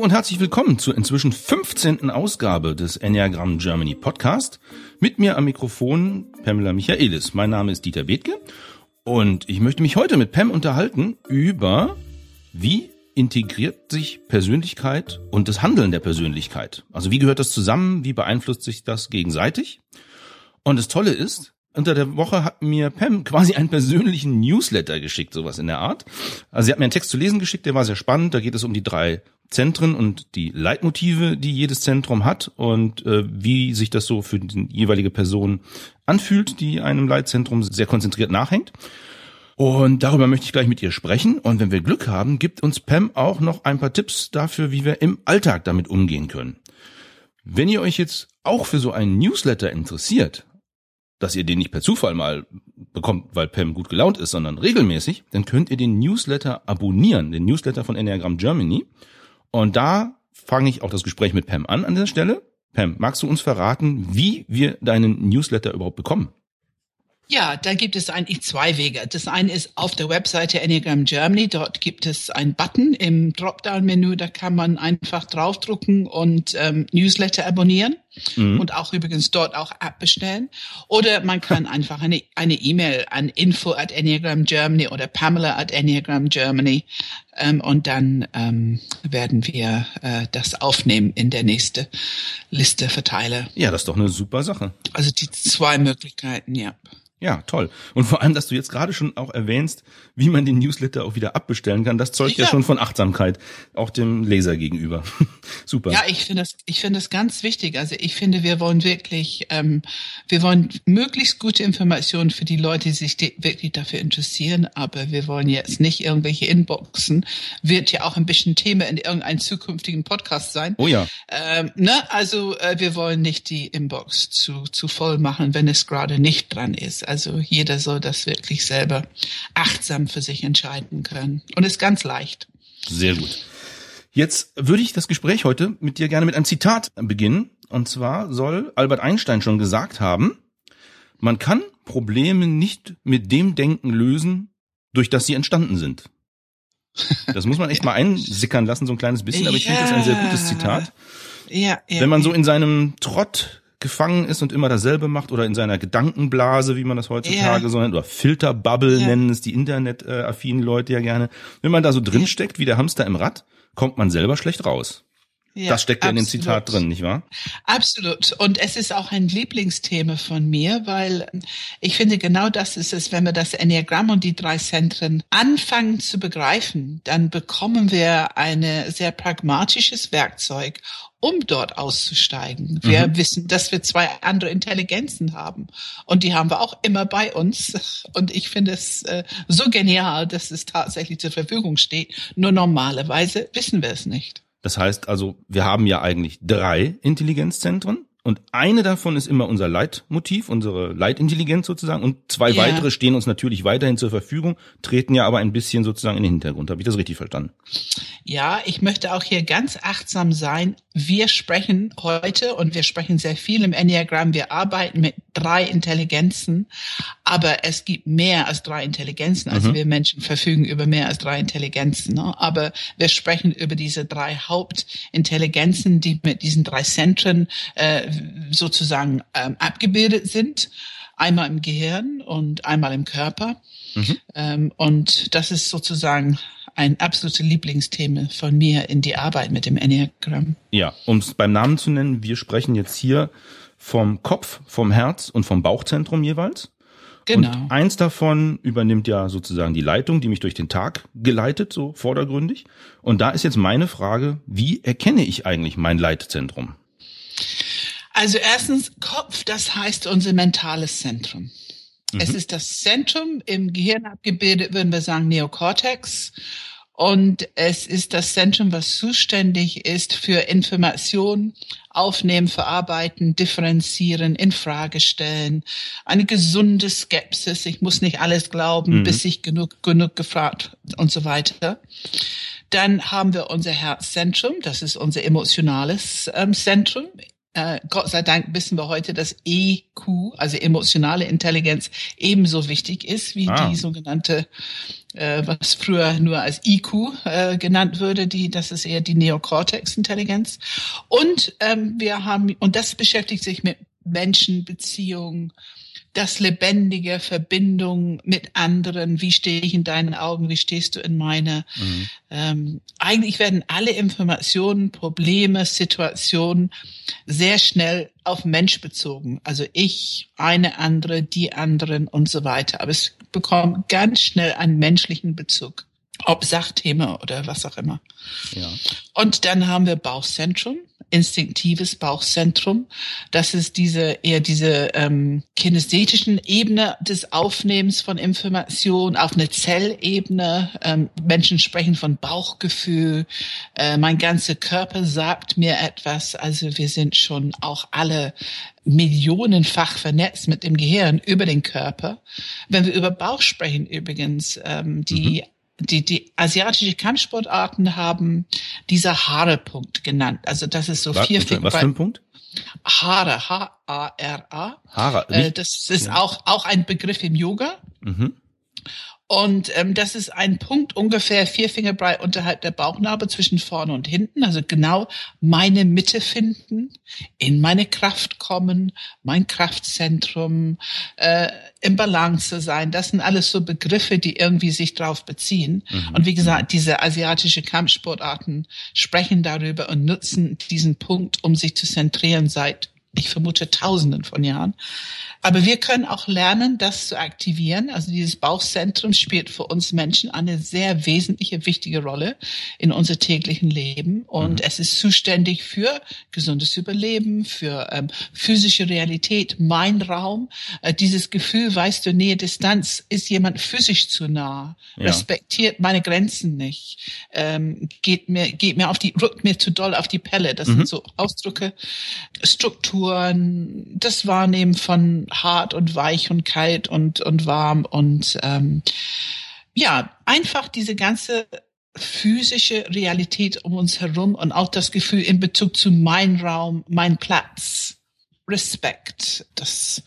Und herzlich willkommen zur inzwischen 15. Ausgabe des Enneagram Germany Podcast. Mit mir am Mikrofon Pamela Michaelis. Mein Name ist Dieter Bethke und ich möchte mich heute mit Pam unterhalten über wie integriert sich Persönlichkeit und das Handeln der Persönlichkeit. Also wie gehört das zusammen? Wie beeinflusst sich das gegenseitig? Und das Tolle ist, unter der Woche hat mir Pam quasi einen persönlichen Newsletter geschickt, sowas in der Art. Also sie hat mir einen Text zu lesen geschickt, der war sehr spannend. Da geht es um die drei Zentren und die Leitmotive, die jedes Zentrum hat und äh, wie sich das so für die jeweilige Person anfühlt, die einem Leitzentrum sehr konzentriert nachhängt. Und darüber möchte ich gleich mit ihr sprechen. Und wenn wir Glück haben, gibt uns Pam auch noch ein paar Tipps dafür, wie wir im Alltag damit umgehen können. Wenn ihr euch jetzt auch für so einen Newsletter interessiert, dass ihr den nicht per Zufall mal bekommt, weil Pam gut gelaunt ist, sondern regelmäßig, dann könnt ihr den Newsletter abonnieren, den Newsletter von Enneagram Germany. Und da fange ich auch das Gespräch mit Pam an an dieser Stelle. Pam, magst du uns verraten, wie wir deinen Newsletter überhaupt bekommen? Ja, da gibt es eigentlich zwei Wege. Das eine ist auf der Webseite Enneagram Germany. Dort gibt es einen Button im Dropdown-Menü. Da kann man einfach draufdrucken und ähm, Newsletter abonnieren mhm. und auch übrigens dort auch App bestellen. Oder man kann einfach eine eine E-Mail an info at Enneagram Germany oder Pamela at Enneagram Germany ähm, und dann ähm, werden wir äh, das aufnehmen in der nächste Liste Verteiler. Ja, das ist doch eine super Sache. Also die zwei Möglichkeiten, ja. Ja, toll. Und vor allem, dass du jetzt gerade schon auch erwähnst, wie man den Newsletter auch wieder abbestellen kann, das zeugt ja, ja schon von Achtsamkeit, auch dem Leser gegenüber. Super. Ja, ich finde das, ich finde das ganz wichtig. Also ich finde, wir wollen wirklich, ähm, wir wollen möglichst gute Informationen für die Leute, die sich wirklich dafür interessieren, aber wir wollen jetzt nicht irgendwelche Inboxen. Wird ja auch ein bisschen Thema in irgendeinem zukünftigen Podcast sein. Oh ja. Ähm, ne? Also äh, wir wollen nicht die Inbox zu, zu voll machen, wenn es gerade nicht dran ist. Also jeder soll das wirklich selber achtsam für sich entscheiden können. Und ist ganz leicht. Sehr gut. Jetzt würde ich das Gespräch heute mit dir gerne mit einem Zitat beginnen. Und zwar soll Albert Einstein schon gesagt haben, man kann Probleme nicht mit dem Denken lösen, durch das sie entstanden sind. Das muss man echt mal einsickern lassen, so ein kleines bisschen, aber ich ja. finde das ein sehr gutes Zitat. Ja, ja, Wenn man so in seinem Trott gefangen ist und immer dasselbe macht oder in seiner Gedankenblase, wie man das heutzutage yeah. so nennt, oder Filterbubble yeah. nennen es die internetaffinen Leute ja gerne. Wenn man da so drin steckt, wie der Hamster im Rad, kommt man selber schlecht raus. Ja, das steckt ja in dem Zitat drin, nicht wahr? Absolut. Und es ist auch ein Lieblingsthema von mir, weil ich finde, genau das ist es, wenn wir das Enneagramm und die drei Zentren anfangen zu begreifen, dann bekommen wir ein sehr pragmatisches Werkzeug, um dort auszusteigen. Wir mhm. wissen, dass wir zwei andere Intelligenzen haben. Und die haben wir auch immer bei uns. Und ich finde es äh, so genial, dass es tatsächlich zur Verfügung steht. Nur normalerweise wissen wir es nicht. Das heißt also, wir haben ja eigentlich drei Intelligenzzentren. Und eine davon ist immer unser Leitmotiv, unsere Leitintelligenz sozusagen. Und zwei ja. weitere stehen uns natürlich weiterhin zur Verfügung, treten ja aber ein bisschen sozusagen in den Hintergrund. Habe ich das richtig verstanden? Ja, ich möchte auch hier ganz achtsam sein. Wir sprechen heute und wir sprechen sehr viel im Enneagramm. Wir arbeiten mit drei Intelligenzen, aber es gibt mehr als drei Intelligenzen. Also mhm. wir Menschen verfügen über mehr als drei Intelligenzen. Ne? Aber wir sprechen über diese drei Hauptintelligenzen, die mit diesen drei Zentren äh, sozusagen ähm, abgebildet sind. Einmal im Gehirn und einmal im Körper. Mhm. Ähm, und das ist sozusagen ein absolutes Lieblingsthema von mir in die Arbeit mit dem Enneagramm. Ja, um es beim Namen zu nennen, wir sprechen jetzt hier vom Kopf, vom Herz und vom Bauchzentrum jeweils. Genau. Und eins davon übernimmt ja sozusagen die Leitung, die mich durch den Tag geleitet, so vordergründig. Und da ist jetzt meine Frage, wie erkenne ich eigentlich mein Leitzentrum? Also erstens Kopf, das heißt unser mentales Zentrum. Mhm. Es ist das Zentrum im Gehirn abgebildet, würden wir sagen Neokortex. Und es ist das Zentrum, was zuständig ist für Information, aufnehmen, verarbeiten, differenzieren, in Frage stellen, eine gesunde Skepsis. Ich muss nicht alles glauben, mhm. bis ich genug, genug gefragt und so weiter. Dann haben wir unser Herzzentrum, das ist unser emotionales ähm, Zentrum äh, Gott sei Dank wissen wir heute, dass EQ, also emotionale Intelligenz, ebenso wichtig ist wie ah. die sogenannte, äh, was früher nur als IQ äh, genannt würde, die, das ist eher die Neocortex-Intelligenz. Und ähm, wir haben, und das beschäftigt sich mit Menschenbeziehungen, das lebendige Verbindung mit anderen. Wie stehe ich in deinen Augen? Wie stehst du in meine? Mhm. Ähm, eigentlich werden alle Informationen, Probleme, Situationen sehr schnell auf Mensch bezogen. Also ich, eine andere, die anderen und so weiter. Aber es bekommt ganz schnell einen menschlichen Bezug. Ob Sachthema oder was auch immer. Ja. Und dann haben wir Bauchzentrum instinktives Bauchzentrum. Das ist diese eher diese ähm, kinästhetischen Ebene des Aufnehmens von Information auf eine Zellebene. Ähm, Menschen sprechen von Bauchgefühl. Äh, mein ganzer Körper sagt mir etwas. Also wir sind schon auch alle millionenfach vernetzt mit dem Gehirn über den Körper. Wenn wir über Bauch sprechen übrigens, ähm, die mhm die, die asiatische Kampfsportarten haben dieser Haare-Punkt genannt. Also das ist so was, vier Finger. Was für ein Punkt? Haare, H-A-R-A. Haare. Äh, das ist ja. auch, auch ein Begriff im Yoga. Mhm. Und ähm, das ist ein Punkt ungefähr vier Finger breit unterhalb der Bauchnabel zwischen vorne und hinten. Also genau meine Mitte finden, in meine Kraft kommen, mein Kraftzentrum, äh, im Balance sein. Das sind alles so Begriffe, die irgendwie sich drauf beziehen. Mhm. Und wie gesagt, diese asiatische Kampfsportarten sprechen darüber und nutzen diesen Punkt, um sich zu zentrieren seit ich vermute Tausenden von Jahren. Aber wir können auch lernen, das zu aktivieren. Also dieses Bauchzentrum spielt für uns Menschen eine sehr wesentliche, wichtige Rolle in unser täglichen Leben. Und mhm. es ist zuständig für gesundes Überleben, für ähm, physische Realität, mein Raum. Äh, dieses Gefühl, weißt du, Nähe, Distanz, ist jemand physisch zu nah, ja. respektiert meine Grenzen nicht, ähm, geht mir, geht mir auf die, rückt mir zu doll auf die Pelle. Das mhm. sind so Ausdrücke, Strukturen, das Wahrnehmen von hart und weich und kalt und, und warm und ähm, ja, einfach diese ganze physische Realität um uns herum und auch das Gefühl in Bezug zu mein Raum, mein Platz, Respekt, das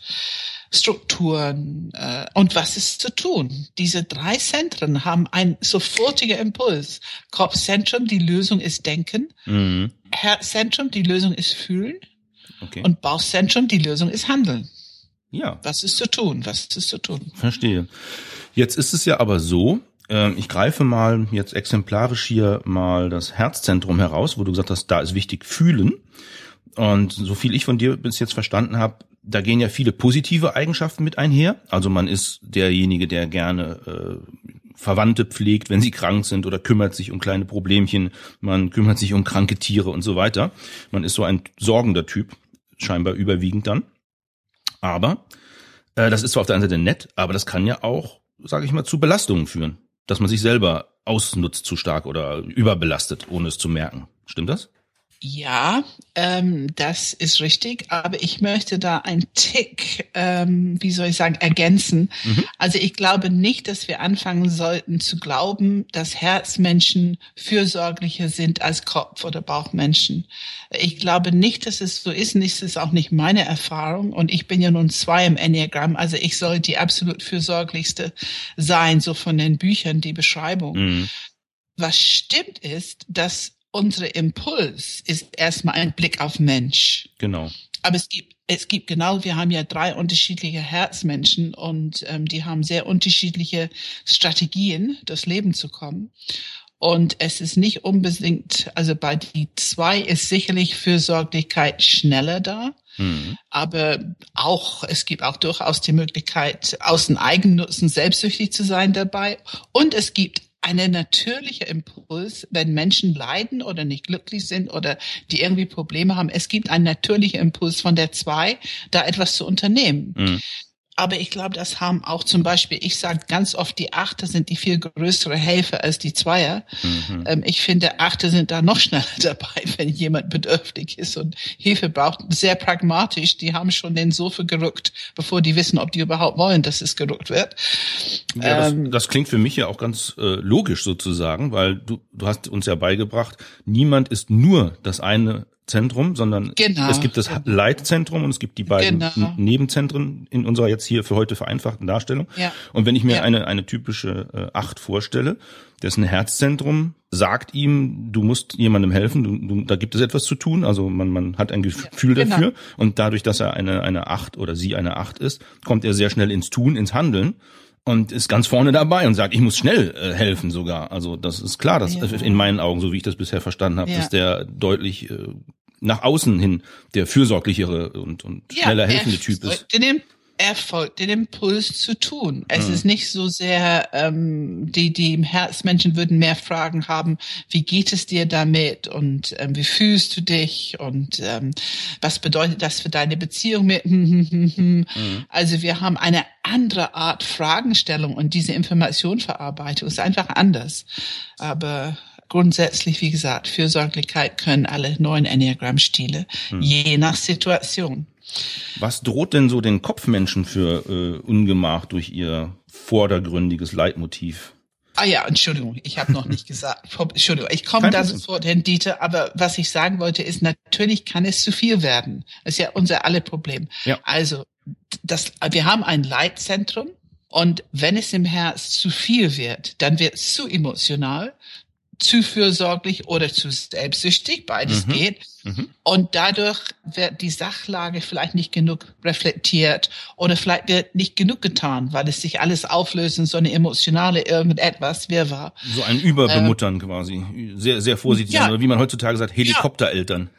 Strukturen äh, und was ist zu tun. Diese drei Zentren haben einen sofortigen Impuls. Kopfzentrum, die Lösung ist Denken. Mhm. Herzzentrum, die Lösung ist Fühlen. Okay. Und Bauchzentrum, die Lösung ist Handeln. Ja. Was ist zu tun? Was ist zu tun? Verstehe. Jetzt ist es ja aber so, ähm, ich greife mal jetzt exemplarisch hier mal das Herzzentrum heraus, wo du gesagt hast, da ist wichtig fühlen. Und so viel ich von dir bis jetzt verstanden habe, da gehen ja viele positive Eigenschaften mit einher. Also man ist derjenige, der gerne äh, Verwandte pflegt, wenn sie krank sind oder kümmert sich um kleine Problemchen. Man kümmert sich um kranke Tiere und so weiter. Man ist so ein sorgender Typ, scheinbar überwiegend dann. Aber äh, das ist zwar auf der einen Seite nett, aber das kann ja auch, sage ich mal, zu Belastungen führen, dass man sich selber ausnutzt zu stark oder überbelastet, ohne es zu merken. Stimmt das? Ja, ähm, das ist richtig, aber ich möchte da ein Tick, ähm, wie soll ich sagen, ergänzen. Mhm. Also ich glaube nicht, dass wir anfangen sollten zu glauben, dass Herzmenschen fürsorglicher sind als Kopf- oder Bauchmenschen. Ich glaube nicht, dass es so ist, und es ist auch nicht meine Erfahrung. Und ich bin ja nun zwei im Enneagramm, also ich soll die absolut fürsorglichste sein, so von den Büchern, die Beschreibung. Mhm. Was stimmt ist, dass unsere Impuls ist erstmal ein Blick auf Mensch. Genau. Aber es gibt es gibt genau, wir haben ja drei unterschiedliche Herzmenschen und ähm, die haben sehr unterschiedliche Strategien, das Leben zu kommen. Und es ist nicht unbedingt, also bei die zwei ist sicherlich Fürsorglichkeit schneller da. Mhm. Aber auch, es gibt auch durchaus die Möglichkeit, aus dem Eigennutzen selbstsüchtig zu sein dabei. Und es gibt eine natürliche Impuls, wenn Menschen leiden oder nicht glücklich sind oder die irgendwie Probleme haben. Es gibt einen natürlichen Impuls von der zwei, da etwas zu unternehmen. Mhm. Aber ich glaube, das haben auch zum Beispiel, ich sage ganz oft, die Achter sind die viel größere Helfer als die Zweier. Mhm. Ähm, ich finde, Achter sind da noch schneller dabei, wenn jemand bedürftig ist und Hilfe braucht. Sehr pragmatisch. Die haben schon den Sofa gerückt, bevor die wissen, ob die überhaupt wollen, dass es gerückt wird. Ja, ähm, das, das, klingt für mich ja auch ganz äh, logisch sozusagen, weil du, du hast uns ja beigebracht, niemand ist nur das eine Zentrum, sondern Genau. es gibt das Leitzentrum und es gibt die beiden Genau. Nebenzentren in unserer jetzt hier für heute vereinfachten Darstellung. Ja. Und wenn ich mir Ja. eine, eine typische äh, Acht vorstelle, dessen Herzzentrum sagt ihm, du musst jemandem helfen, du, du, da gibt es etwas zu tun, also man, man hat ein Gefühl genau. dafür und dadurch, dass er eine, eine Acht oder sie eine Acht ist, kommt er sehr schnell ins Tun, ins Handeln und ist ganz vorne dabei und sagt, ich muss schnell äh, helfen sogar. Also das ist klar, dass Ja. in meinen Augen, so wie ich das bisher verstanden habe, Ja. dass der deutlich äh, nach außen hin der fürsorglichere und, und schneller helfende er Typ ist. Den, er folgt den Impuls zu tun. Es Mhm. ist nicht so sehr, ähm, die, die im Herzmenschen würden mehr Fragen haben, wie geht es dir damit und ähm, wie fühlst du dich und ähm, was bedeutet das für deine Beziehung mit Mhm. Also wir haben eine andere Art Fragenstellung und diese Informationverarbeitung ist einfach anders. Aber grundsätzlich, wie gesagt, Fürsorglichkeit können alle neuen Enneagramm-Stile, Mhm. je nach Situation. Was droht denn so den Kopfmenschen für äh, Ungemach durch ihr vordergründiges Leitmotiv? Ah ja, Entschuldigung, ich habe noch nicht gesagt. Entschuldigung, ich komme da sofort hin, Dieter, aber was ich sagen wollte, ist, natürlich kann es zu viel werden. Das ist ja unser alle Problem. Ja. Also, das, wir haben ein Leitzentrum und wenn es im Herz zu viel wird, dann wird es zu emotional, zu fürsorglich oder zu selbstsüchtig, beides Mhm. geht. Mhm. Und dadurch wird die Sachlage vielleicht nicht genug reflektiert oder vielleicht wird nicht genug getan, weil es sich alles auflöst in so eine emotionale irgendetwas Wirrwarr. So ein Überbemuttern quasi. Sehr, sehr vorsichtig Ja. Oder wie man heutzutage sagt, Helikoptereltern.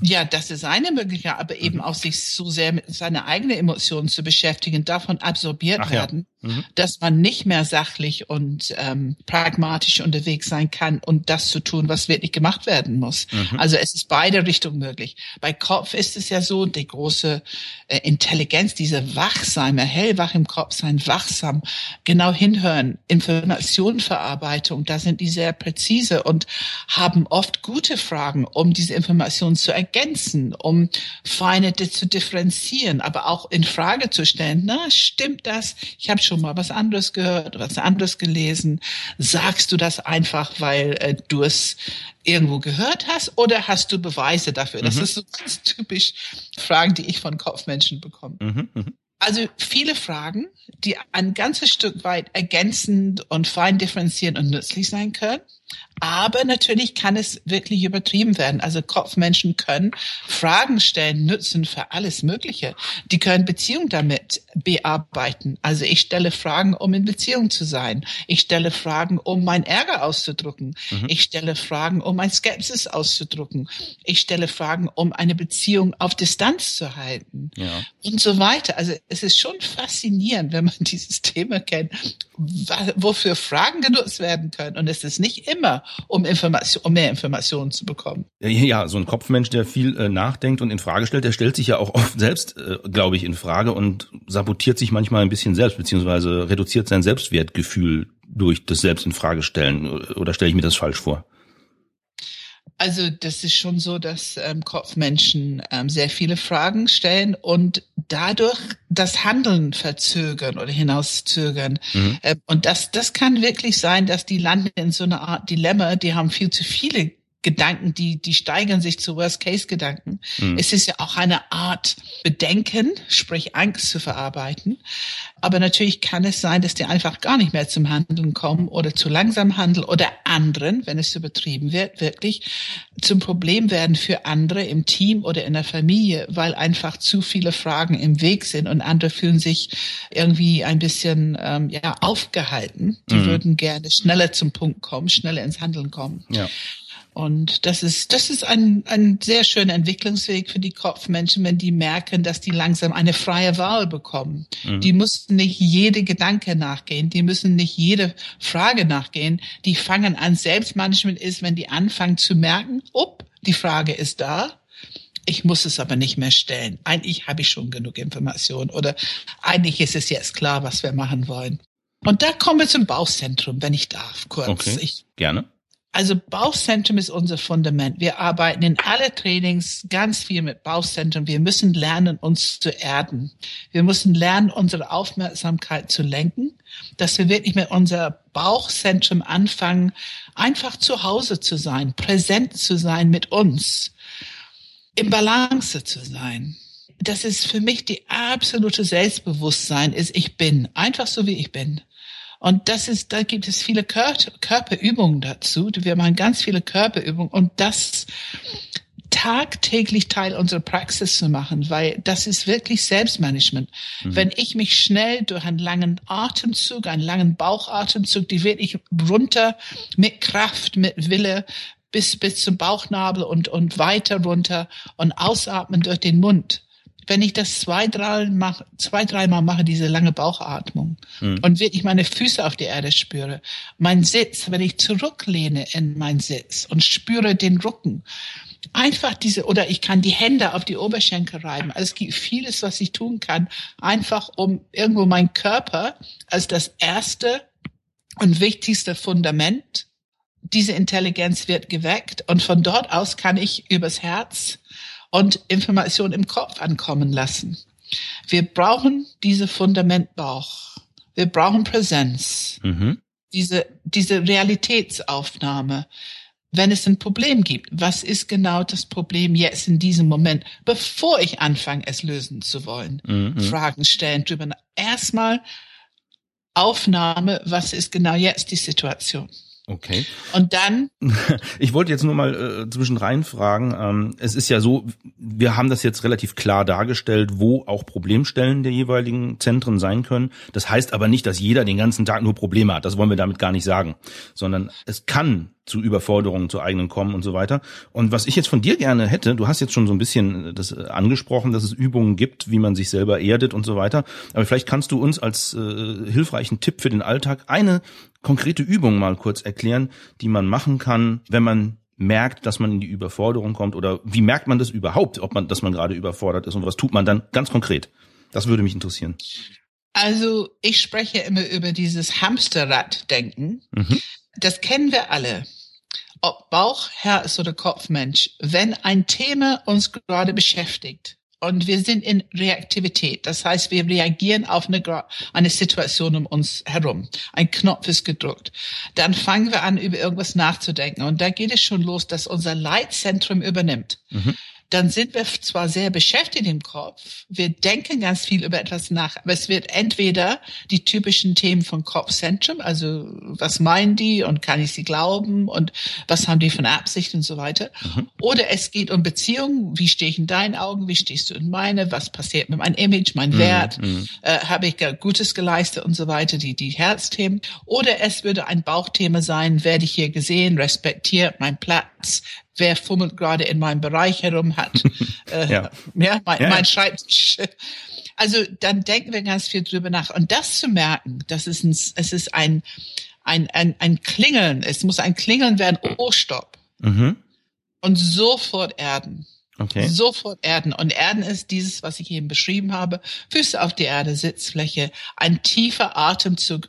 Ja, das ist eine Möglichkeit, aber Mhm. eben auch sich so sehr mit seiner eigenen Emotionen zu beschäftigen, davon absorbiert Ach ja. Mhm. dass man nicht mehr sachlich und ähm, pragmatisch unterwegs sein kann und das zu tun, was wirklich gemacht werden muss. Mhm. Also es ist beide Richtungen möglich. Bei Kopf ist es ja so, die große äh, Intelligenz, diese Wachsame, hellwach im Kopf sein, wachsam, genau hinhören, Informationenverarbeitung, da sind die sehr präzise und haben oft gute Fragen, um diese Informationen zu ergänzen, um feine zu differenzieren, aber auch in Frage zu stellen. Na, stimmt das? Ich habe schon mal was anderes gehört, was anderes gelesen. Sagst du das einfach, weil äh, du es irgendwo gehört hast oder hast du Beweise dafür? Das Mhm. ist so ganz typisch Fragen, die ich von Kopfmenschen bekomme. Mhm. Mhm. Also viele Fragen, die ein ganzes Stück weit ergänzend und fein differenzierend und nützlich sein können. Aber natürlich kann es wirklich übertrieben werden. Also Kopfmenschen können Fragen stellen, nützen für alles Mögliche. Die können Beziehung damit bearbeiten. Also ich stelle Fragen, um in Beziehung zu sein. Ich stelle Fragen, um mein Ärger auszudrücken. Ich stelle Fragen, um mein Skepsis auszudrücken. Ich stelle Fragen, um eine Beziehung auf Distanz zu halten Ja. und so weiter. Also es ist schon faszinierend, wenn man dieses Thema kennt, wofür Fragen genutzt werden können. Und es ist nicht immer, um Information, um mehr Informationen zu bekommen. Ja, so ein Kopfmensch, der viel äh, nachdenkt und in Frage stellt, der stellt sich ja auch oft selbst, äh, glaube ich, in Frage und sabotiert sich manchmal ein bisschen selbst, beziehungsweise reduziert sein Selbstwertgefühl durch das Selbst in Frage stellen. Oder stelle ich mir das falsch vor? Also das ist schon so, dass ähm, Kopfmenschen ähm, sehr viele Fragen stellen und dadurch das Handeln verzögern oder hinauszögern. Mhm. Ähm, und das, das kann wirklich sein, dass die landen in so einer Art Dilemma, die haben viel zu viele Gedanken, die, die steigern sich zu Worst-Case-Gedanken. Mhm. Es ist ja auch eine Art Bedenken, sprich Angst zu verarbeiten. Aber natürlich kann es sein, dass die einfach gar nicht mehr zum Handeln kommen oder zu langsam handeln oder anderen, wenn es übertrieben wird, wirklich zum Problem werden für andere im Team oder in der Familie, weil einfach zu viele Fragen im Weg sind und andere fühlen sich irgendwie ein bisschen ähm, ja aufgehalten. Die Mhm. würden gerne schneller zum Punkt kommen, schneller ins Handeln kommen. Ja. Und das ist, das ist ein, ein sehr schöner Entwicklungsweg für die Kopfmenschen, wenn die merken, dass die langsam eine freie Wahl bekommen. Mhm. Die müssen nicht jede Gedanke nachgehen, die müssen nicht jede Frage nachgehen. Die fangen an, Selbstmanagement ist, wenn die anfangen zu merken, up, die Frage ist da. Ich muss es aber nicht mehr stellen. Eigentlich habe ich schon genug Informationen oder eigentlich ist es jetzt klar, was wir machen wollen. Und da kommen wir zum Bauchzentrum, wenn ich darf, kurz. Okay. Ich Gerne. Also Bauchzentrum ist unser Fundament. Wir arbeiten in alle Trainings ganz viel mit Bauchzentrum. Wir müssen lernen, uns zu erden. Wir müssen lernen, unsere Aufmerksamkeit zu lenken, dass wir wirklich mit unser Bauchzentrum anfangen, einfach zu Hause zu sein, präsent zu sein mit uns. im Balance zu sein. Das ist für mich die absolute Selbstbewusstsein, ist ich bin, einfach so wie ich bin. Und das ist, da gibt es viele Körperübungen dazu. Wir machen ganz viele Körperübungen und das tagtäglich Teil unserer Praxis zu machen, weil das ist wirklich Selbstmanagement. Mhm. Wenn ich mich schnell durch einen langen Atemzug, einen langen Bauchatemzug, die wirklich runter mit Kraft, mit Wille bis, bis zum Bauchnabel und, und weiter runter und ausatmen durch den Mund. Wenn ich das zwei, drei mache, zwei, dreimal mache, diese lange Bauchatmung mhm. und wirklich meine Füße auf die Erde spüre, mein Sitz, wenn ich zurücklehne in meinen Sitz und spüre den Rücken, einfach diese, oder ich kann die Hände auf die Oberschenkel reiben. Also es gibt vieles, was ich tun kann, einfach um irgendwo mein Körper als das erste und wichtigste Fundament, diese Intelligenz wird geweckt und von dort aus kann ich übers Herz und Information im Kopf ankommen lassen. Wir brauchen diese Fundamentbauch. Wir brauchen Präsenz. Mhm. Diese, diese Realitätsaufnahme wenn es ein Problem gibt, was ist genau das Problem jetzt in diesem Moment, bevor ich anfange, es lösen zu wollen? Mhm. Fragen stellen drüber. Erstmal Aufnahme, was ist genau jetzt die Situation? Okay. Und dann? Ich wollte jetzt nur mal äh, zwischenrein fragen. Ähm, es ist ja so, wir haben das jetzt relativ klar dargestellt, wo auch Problemstellen der jeweiligen Zentren sein können. Das heißt aber nicht, dass jeder den ganzen Tag nur Probleme hat. Das wollen wir damit gar nicht sagen. Sondern es kann zu Überforderungen zu eigenen kommen und so weiter. Und was ich jetzt von dir gerne hätte, du hast jetzt schon so ein bisschen das äh, angesprochen, dass es Übungen gibt, wie man sich selber erdet und so weiter. Aber vielleicht kannst du uns als äh, hilfreichen Tipp für den Alltag eine konkrete Übung mal kurz erklären, die man machen kann, wenn man merkt, dass man in die Überforderung kommt oder wie merkt man das überhaupt, ob man, dass man gerade überfordert ist und was tut man dann ganz konkret? Das würde mich interessieren. Also ich spreche immer über dieses Hamsterrad-Denken. Mhm. Das kennen wir alle ob Bauch, Herz oder Kopfmensch, wenn ein Thema uns gerade beschäftigt und wir sind in Reaktivität, das heißt, wir reagieren auf eine, eine Situation um uns herum, ein Knopf ist gedrückt, dann fangen wir an, über irgendwas nachzudenken. Und da geht es schon los, dass unser Leitzentrum übernimmt. Mhm dann sind wir zwar sehr beschäftigt im Kopf, wir denken ganz viel über etwas nach, aber es wird entweder die typischen Themen von Kopfzentrum, also was meinen die und kann ich sie glauben und was haben die von Absicht und so weiter, mhm. oder es geht um Beziehungen, wie stehe ich in deinen Augen, wie stehst du in meine, was passiert mit meinem Image, mein mhm. Wert, mhm. äh, habe ich Gutes geleistet und so weiter, die, die Herzthemen, oder es würde ein Bauchthema sein, werde ich hier gesehen, respektiert, mein Platz, wer fummelt gerade in meinem Bereich herum hat. äh, ja. ja, mein, ja. mein Schreibtisch. Also dann denken wir ganz viel drüber nach. Und das zu merken, das ist ein, es ist ein, ein, ein, ein Klingeln. Es muss ein Klingeln werden. Oh, stopp. Mhm. Und sofort erden. Okay. Sofort erden. Und erden ist dieses, was ich eben beschrieben habe. Füße auf die Erde, Sitzfläche, ein tiefer Atemzug.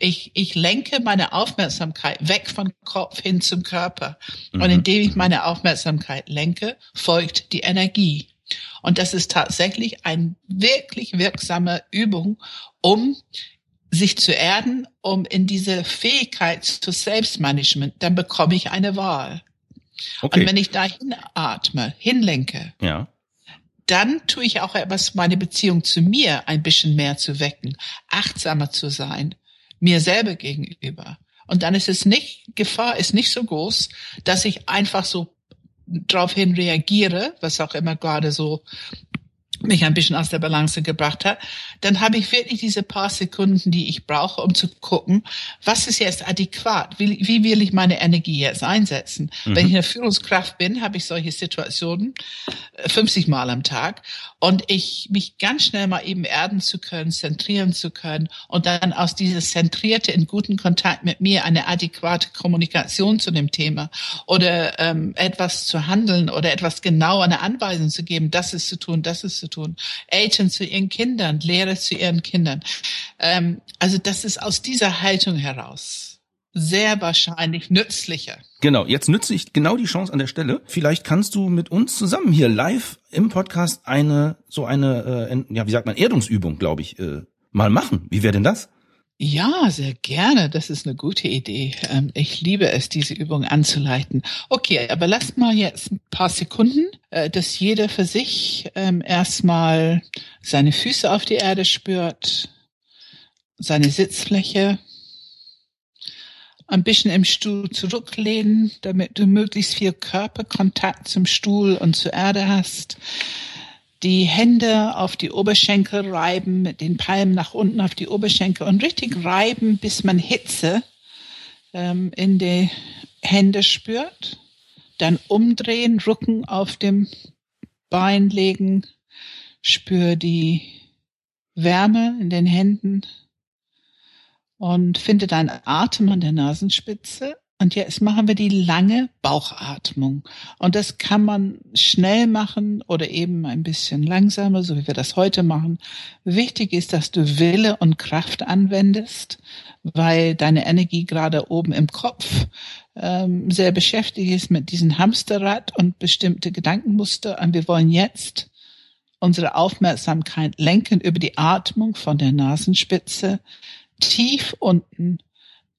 Ich, ich lenke meine Aufmerksamkeit weg von Kopf hin zum Körper. Mhm. Und indem ich meine Aufmerksamkeit lenke, folgt die Energie. Und das ist tatsächlich eine wirklich wirksame Übung, um sich zu erden, um in diese Fähigkeit zu Selbstmanagement, dann bekomme ich eine Wahl. Okay. Und wenn ich da hinatme, hinlenke, ja. dann tue ich auch etwas, meine Beziehung zu mir ein bisschen mehr zu wecken, achtsamer zu sein, mir selber gegenüber. Und dann ist es nicht, Gefahr ist nicht so groß, dass ich einfach so daraufhin reagiere, was auch immer gerade so mich ein bisschen aus der Balance gebracht hat, dann habe ich wirklich diese paar Sekunden, die ich brauche, um zu gucken, was ist jetzt adäquat? Wie, wie will ich meine Energie jetzt einsetzen? Mhm. Wenn ich eine Führungskraft bin, habe ich solche Situationen 50 äh, Mal am Tag und ich mich ganz schnell mal eben erden zu können, zentrieren zu können und dann aus dieses Zentrierte in guten Kontakt mit mir eine adäquate Kommunikation zu dem Thema oder ähm, etwas zu handeln oder etwas genau eine Anweisung zu geben, das ist zu tun, das ist zu tun. Eltern zu ihren Kindern, Lehrer zu ihren Kindern. Ähm, also das ist aus dieser Haltung heraus sehr wahrscheinlich nützlicher. Genau, jetzt nütze ich genau die Chance an der Stelle. Vielleicht kannst du mit uns zusammen hier live im Podcast eine, so eine, äh, ja, wie sagt man, Erdungsübung, glaube ich, äh, mal machen. Wie wäre denn das? Ja, sehr gerne. Das ist eine gute Idee. Ähm, ich liebe es, diese Übung anzuleiten. Okay, aber lass mal jetzt ein paar Sekunden äh, dass jeder für sich ähm, erstmal seine Füße auf die Erde spürt, seine Sitzfläche, ein bisschen im Stuhl zurücklehnen, damit du möglichst viel Körperkontakt zum Stuhl und zur Erde hast. Die Hände auf die Oberschenkel reiben, mit den Palmen nach unten auf die Oberschenkel und richtig reiben, bis man Hitze ähm, in die Hände spürt. Dann umdrehen, Rücken auf dem Bein legen, spür die Wärme in den Händen und finde deinen Atem an der Nasenspitze. Und jetzt machen wir die lange Bauchatmung. Und das kann man schnell machen oder eben ein bisschen langsamer, so wie wir das heute machen. Wichtig ist, dass du Wille und Kraft anwendest, weil deine Energie gerade oben im Kopf ähm, sehr beschäftigt ist mit diesem Hamsterrad und bestimmte Gedankenmuster. Und wir wollen jetzt unsere Aufmerksamkeit lenken über die Atmung von der Nasenspitze tief unten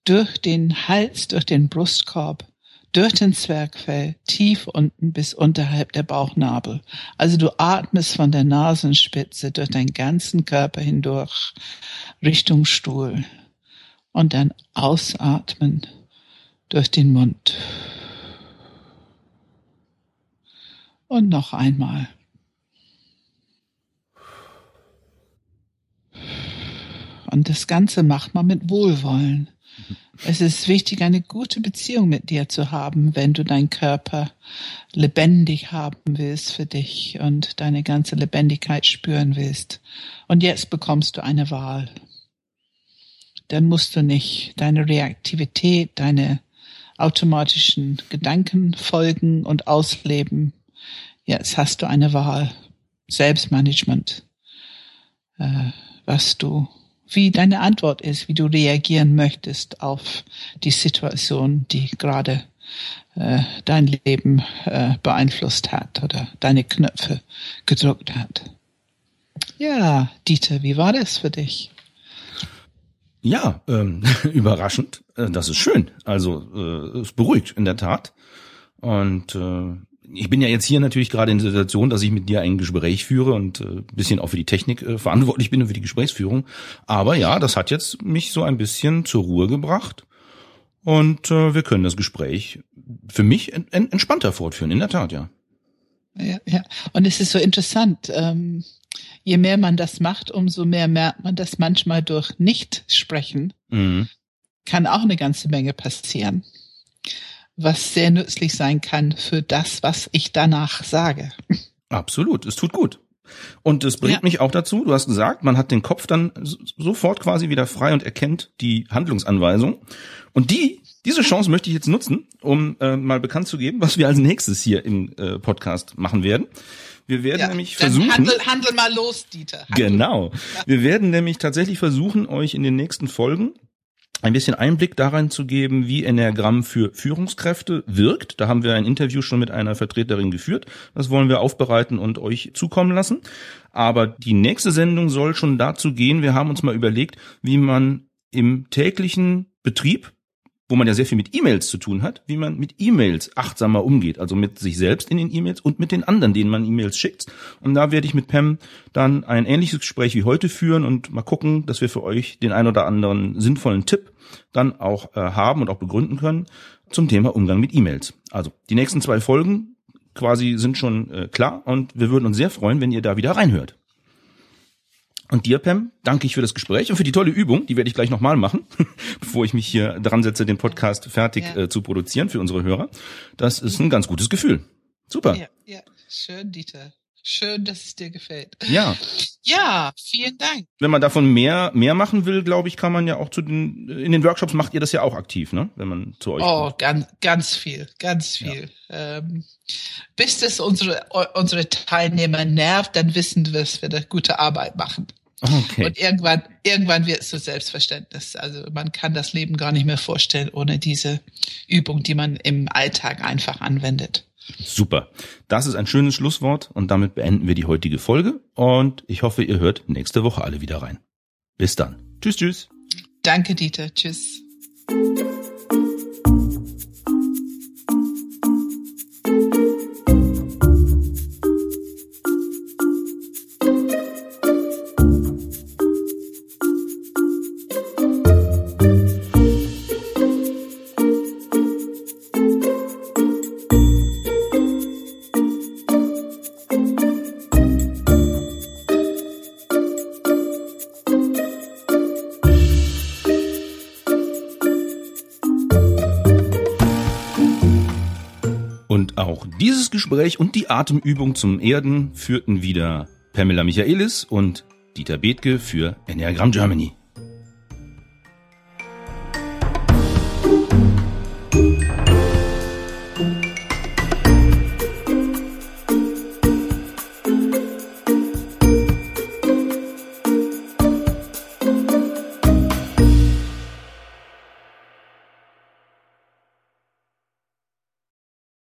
durch den Hals, durch den Brustkorb, durch den Zwergfell, tief unten bis unterhalb der Bauchnabel. Also du atmest von der Nasenspitze durch deinen ganzen Körper hindurch Richtung Stuhl und dann ausatmen durch den Mund. Und noch einmal. Und das Ganze macht man mit Wohlwollen. Es ist wichtig, eine gute Beziehung mit dir zu haben, wenn du deinen Körper lebendig haben willst für dich und deine ganze Lebendigkeit spüren willst. Und jetzt bekommst du eine Wahl. Dann musst du nicht deine Reaktivität, deine automatischen Gedanken folgen und ausleben. Jetzt hast du eine Wahl. Selbstmanagement. Äh, was du wie deine Antwort ist, wie du reagieren möchtest auf die Situation, die gerade äh, dein Leben äh, beeinflusst hat oder deine Knöpfe gedrückt hat. Ja, Dieter, wie war das für dich? Ja, ähm, überraschend. Äh, das ist schön. Also äh, es beruhigt in der Tat. Und äh, ich bin ja jetzt hier natürlich gerade in der Situation, dass ich mit dir ein Gespräch führe und äh, bisschen auch für die Technik äh, verantwortlich bin und für die Gesprächsführung. Aber ja, das hat jetzt mich so ein bisschen zur Ruhe gebracht. Und äh, wir können das Gespräch für mich en en entspannter fortführen, in der Tat, ja. Ja, ja. Und es ist so interessant. Ähm, je mehr man das macht, umso mehr merkt man, dass manchmal durch Nicht-Sprechen mhm. kann auch eine ganze Menge passieren was sehr nützlich sein kann für das, was ich danach sage. Absolut, es tut gut. Und es bringt ja. mich auch dazu, du hast gesagt, man hat den Kopf dann sofort quasi wieder frei und erkennt die Handlungsanweisung. Und die, diese Chance möchte ich jetzt nutzen, um äh, mal bekannt zu geben, was wir als nächstes hier im äh, Podcast machen werden. Wir werden ja, nämlich versuchen. Handel, handel mal los, Dieter. Handel. Genau. Ja. Wir werden nämlich tatsächlich versuchen, euch in den nächsten Folgen ein bisschen Einblick darin zu geben, wie Enneagramm für Führungskräfte wirkt. Da haben wir ein Interview schon mit einer Vertreterin geführt. Das wollen wir aufbereiten und euch zukommen lassen. Aber die nächste Sendung soll schon dazu gehen. Wir haben uns mal überlegt, wie man im täglichen Betrieb wo man ja sehr viel mit E-Mails zu tun hat, wie man mit E-Mails achtsamer umgeht, also mit sich selbst in den E-Mails und mit den anderen, denen man E-Mails schickt. Und da werde ich mit Pam dann ein ähnliches Gespräch wie heute führen und mal gucken, dass wir für euch den ein oder anderen sinnvollen Tipp dann auch äh, haben und auch begründen können zum Thema Umgang mit E-Mails. Also die nächsten zwei Folgen quasi sind schon äh, klar und wir würden uns sehr freuen, wenn ihr da wieder reinhört. Und dir, Pam, danke ich für das Gespräch und für die tolle Übung. Die werde ich gleich nochmal machen, bevor ich mich hier dran setze, den Podcast fertig ja. äh, zu produzieren für unsere Hörer. Das ist ein ganz gutes Gefühl. Super. Ja, ja. schön, Dieter. Schön, dass es dir gefällt. Ja. Ja, vielen Dank. Wenn man davon mehr, mehr machen will, glaube ich, kann man ja auch zu den, in den Workshops macht ihr das ja auch aktiv, ne? Wenn man zu euch Oh, kommt. ganz, ganz viel, ganz viel. Ja. Ähm, bis das unsere, unsere Teilnehmer nervt, dann wissen wir, dass wir da gute Arbeit machen. Okay. Und irgendwann, irgendwann wird es so Selbstverständnis. Also man kann das Leben gar nicht mehr vorstellen ohne diese Übung, die man im Alltag einfach anwendet. Super. Das ist ein schönes Schlusswort und damit beenden wir die heutige Folge und ich hoffe, ihr hört nächste Woche alle wieder rein. Bis dann. Tschüss, tschüss. Danke, Dieter. Tschüss. Gespräch und die Atemübung zum Erden führten wieder Pamela Michaelis und Dieter Bethke für Enneagram Germany.